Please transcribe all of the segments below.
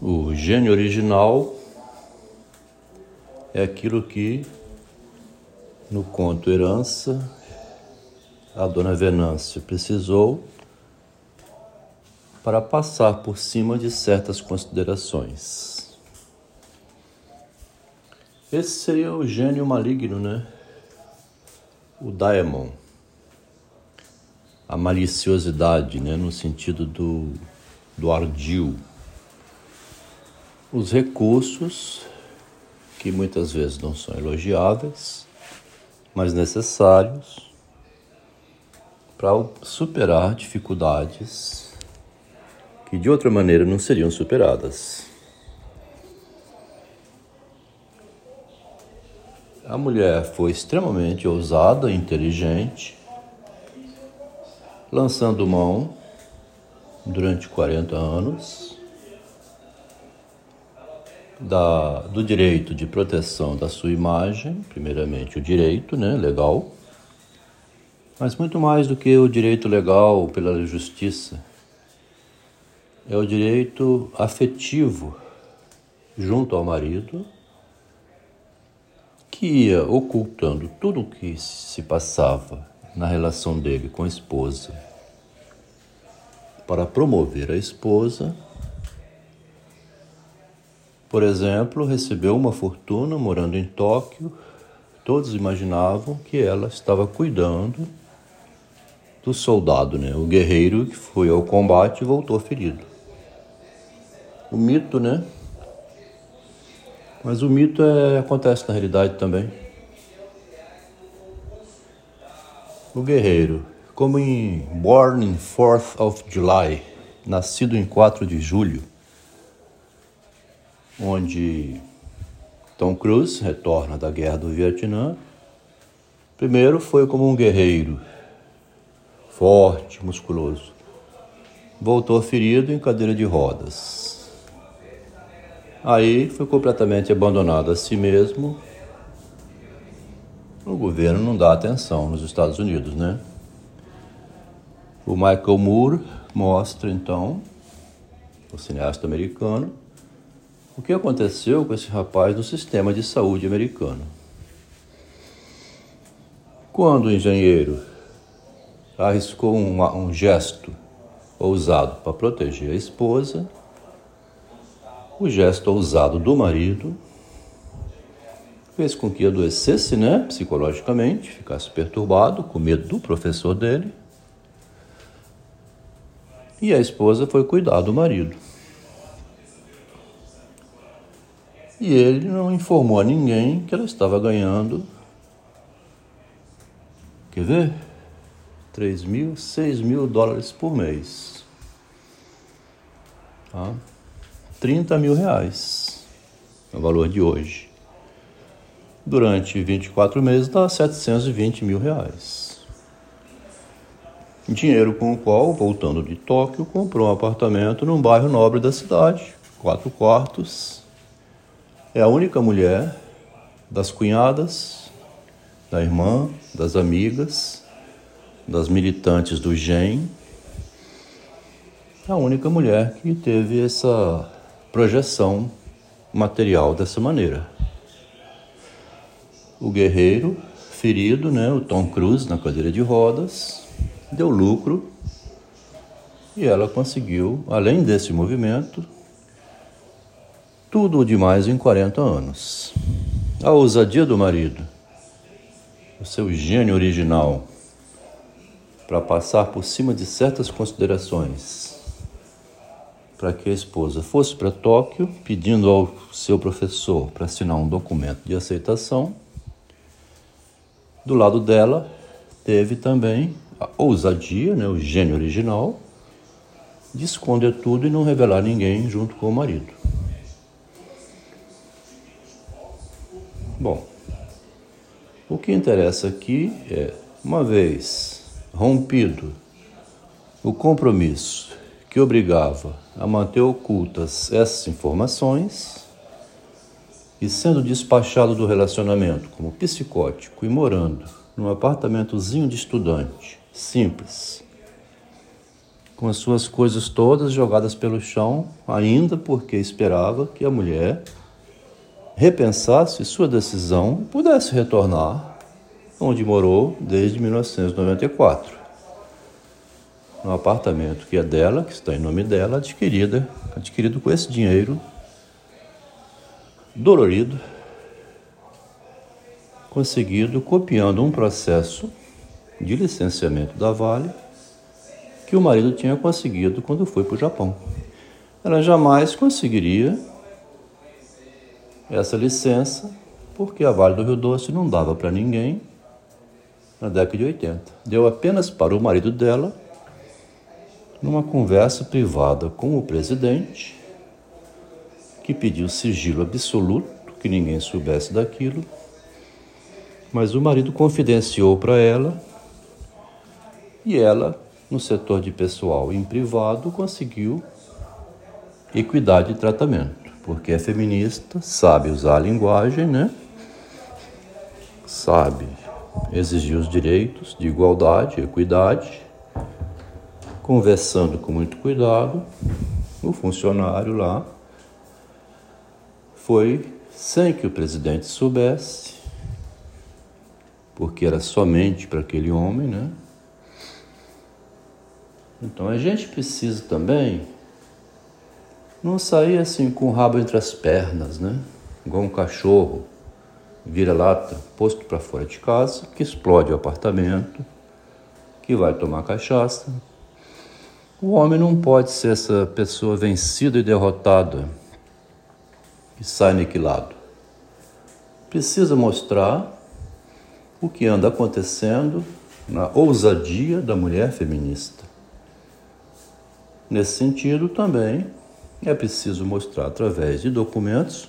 O gênio original é aquilo que no conto Herança a dona Venância precisou para passar por cima de certas considerações. Esse seria o gênio maligno, né? O daemon. A maliciosidade, né? No sentido do, do ardil. Os recursos, que muitas vezes não são elogiáveis, mas necessários para superar dificuldades que de outra maneira não seriam superadas. A mulher foi extremamente ousada inteligente, lançando mão durante 40 anos da, do direito de proteção da sua imagem, primeiramente o direito né, legal, mas muito mais do que o direito legal pela justiça, é o direito afetivo junto ao marido, que ia ocultando tudo o que se passava na relação dele com a esposa, para promover a esposa. Por exemplo, recebeu uma fortuna morando em Tóquio. Todos imaginavam que ela estava cuidando do soldado, né? o guerreiro que foi ao combate e voltou ferido o mito, né? Mas o mito é, acontece na realidade também. O guerreiro, como em Born in 4th of July, nascido em 4 de julho, onde Tom Cruise retorna da guerra do Vietnã. Primeiro foi como um guerreiro, forte, musculoso. Voltou ferido em cadeira de rodas. Aí foi completamente abandonado a si mesmo. O governo não dá atenção nos Estados Unidos, né? O Michael Moore mostra então, o cineasta americano, o que aconteceu com esse rapaz no sistema de saúde americano. Quando o engenheiro arriscou um, um gesto ousado para proteger a esposa, o gesto ousado do marido fez com que adoecesse, né, psicologicamente, ficasse perturbado, com medo do professor dele. E a esposa foi cuidar do marido. E ele não informou a ninguém que ela estava ganhando. Quer ver? 3 mil, 6 mil dólares por mês. Tá? 30 mil reais, o valor de hoje. Durante 24 meses dá 720 mil reais. Dinheiro com o qual, voltando de Tóquio, comprou um apartamento num bairro nobre da cidade, quatro quartos. É a única mulher das cunhadas, da irmã, das amigas, das militantes do GEM, a única mulher que teve essa projeção material dessa maneira. O guerreiro ferido, né, o Tom Cruise na cadeira de rodas, deu lucro e ela conseguiu, além desse movimento, tudo o demais em 40 anos. A ousadia do marido, o seu gênio original, para passar por cima de certas considerações para que a esposa fosse para Tóquio, pedindo ao seu professor para assinar um documento de aceitação. Do lado dela, teve também a ousadia, né, o gênio original, de esconder tudo e não revelar ninguém junto com o marido. Que interessa aqui é, uma vez rompido o compromisso que obrigava a manter ocultas essas informações e sendo despachado do relacionamento como psicótico e morando num apartamentozinho de estudante, simples, com as suas coisas todas jogadas pelo chão, ainda porque esperava que a mulher repensasse sua decisão e pudesse retornar onde morou desde 1994. No apartamento que é dela, que está em nome dela, adquirida, adquirido com esse dinheiro dolorido, conseguido copiando um processo de licenciamento da Vale que o marido tinha conseguido quando foi para o Japão. Ela jamais conseguiria essa licença porque a Vale do Rio Doce não dava para ninguém na década de 80. Deu apenas para o marido dela numa conversa privada com o presidente, que pediu sigilo absoluto, que ninguém soubesse daquilo, mas o marido confidenciou para ela e ela no setor de pessoal em privado, conseguiu equidade de tratamento, porque é feminista, sabe usar a linguagem, né? Sabe exigir os direitos de igualdade, equidade, conversando com muito cuidado, o funcionário lá foi sem que o presidente soubesse, porque era somente para aquele homem, né? Então a gente precisa também não sair assim com o rabo entre as pernas, né? Igual um cachorro vira-lata posto para fora de casa, que explode o apartamento, que vai tomar cachaça. O homem não pode ser essa pessoa vencida e derrotada que sai aniquilado. Precisa mostrar o que anda acontecendo na ousadia da mulher feminista. Nesse sentido, também é preciso mostrar através de documentos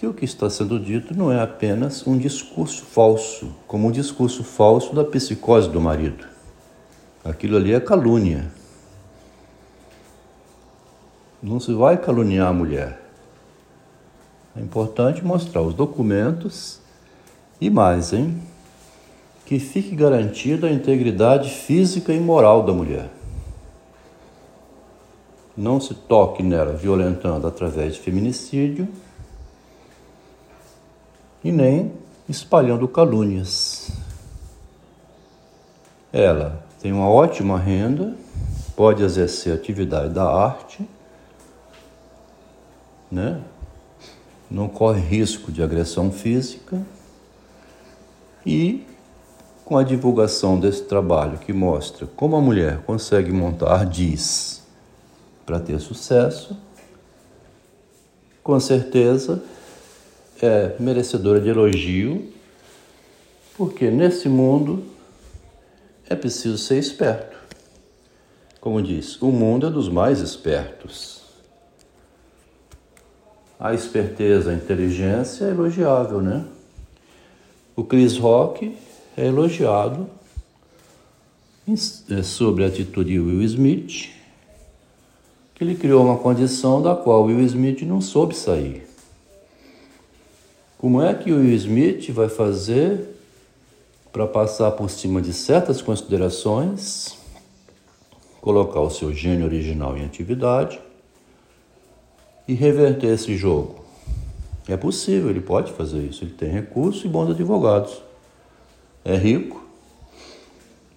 que o que está sendo dito não é apenas um discurso falso, como um discurso falso da psicose do marido. Aquilo ali é calúnia. Não se vai caluniar a mulher. É importante mostrar os documentos e mais, hein? Que fique garantida a integridade física e moral da mulher não se toque nela violentando através de feminicídio e nem espalhando calúnias. Ela tem uma ótima renda, pode exercer atividade da arte, né? não corre risco de agressão física e com a divulgação desse trabalho que mostra como a mulher consegue montar diz para ter sucesso, com certeza é merecedora de elogio, porque nesse mundo é preciso ser esperto. Como diz, o mundo é dos mais espertos. A esperteza, a inteligência é elogiável, né? O Chris Rock é elogiado é, sobre a atitude de Will Smith ele criou uma condição da qual Will Smith não soube sair. Como é que o Smith vai fazer para passar por cima de certas considerações, colocar o seu gênio original em atividade e reverter esse jogo? É possível, ele pode fazer isso, ele tem recursos e bons advogados. É rico,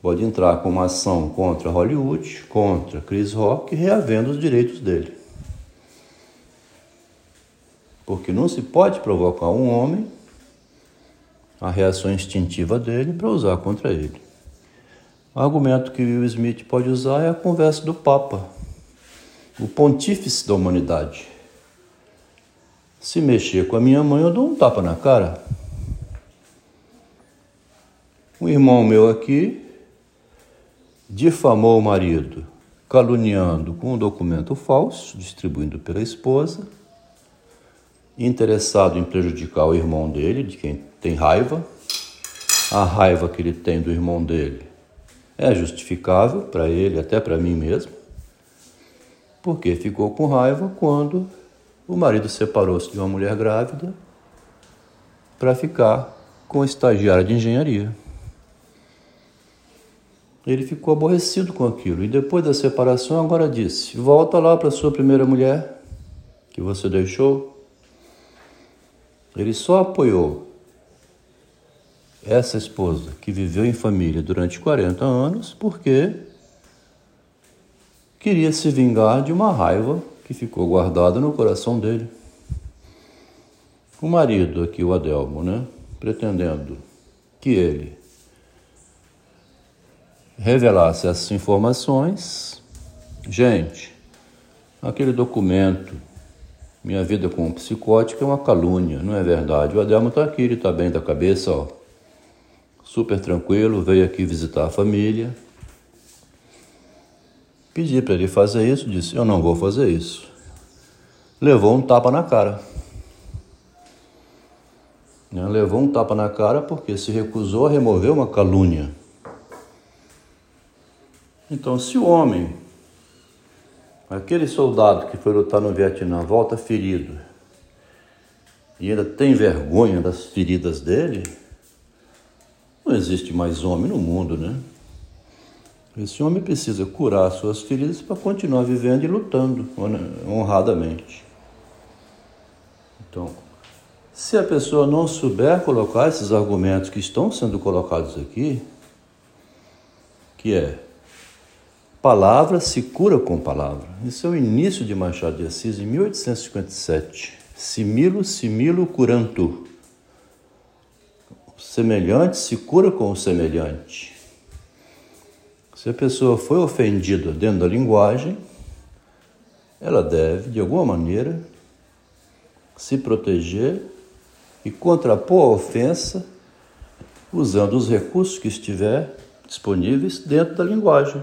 pode entrar com uma ação contra Hollywood, contra Chris Rock, reavendo os direitos dele. Porque não se pode provocar um homem a reação instintiva dele para usar contra ele. O argumento que Will Smith pode usar é a conversa do Papa, o pontífice da humanidade. Se mexer com a minha mãe, eu dou um tapa na cara. Um irmão meu aqui difamou o marido, caluniando com um documento falso, distribuindo pela esposa, interessado em prejudicar o irmão dele, de quem tem raiva. A raiva que ele tem do irmão dele é justificável para ele, até para mim mesmo, porque ficou com raiva quando o marido separou-se de uma mulher grávida para ficar com a estagiária de engenharia. ele ficou aborrecido com aquilo e depois da separação agora disse: "Volta lá para sua primeira mulher que você deixou". Ele só apoiou essa esposa que viveu em família durante 40 anos porque queria se vingar de uma raiva que ficou guardada no coração dele. O marido aqui, o Adelmo, né, pretendendo que ele revelasse essas informações. Gente, aquele documento, Minha Vida como Psicótico, é uma calúnia, não é verdade? O Adelmo está aqui, ele está bem da cabeça, ó. Super tranquilo, veio aqui visitar a família. Pedi para ele fazer isso, disse: Eu não vou fazer isso. Levou um tapa na cara. Né? Levou um tapa na cara porque se recusou a remover uma calúnia. Então, se o homem, aquele soldado que foi lutar no Vietnã, volta ferido e ainda tem vergonha das feridas dele, não existe mais homem no mundo, né? Esse homem precisa curar suas feridas para continuar vivendo e lutando honradamente. Então, se a pessoa não souber colocar esses argumentos que estão sendo colocados aqui, que é Palavra se cura com palavra. Isso é o início de Machado de Assis, em 1857. Similo, similo curantur. O semelhante se cura com o semelhante. Se a pessoa foi ofendida dentro da linguagem, ela deve, de alguma maneira, se proteger e contrapor a ofensa usando os recursos que estiver disponíveis dentro da linguagem.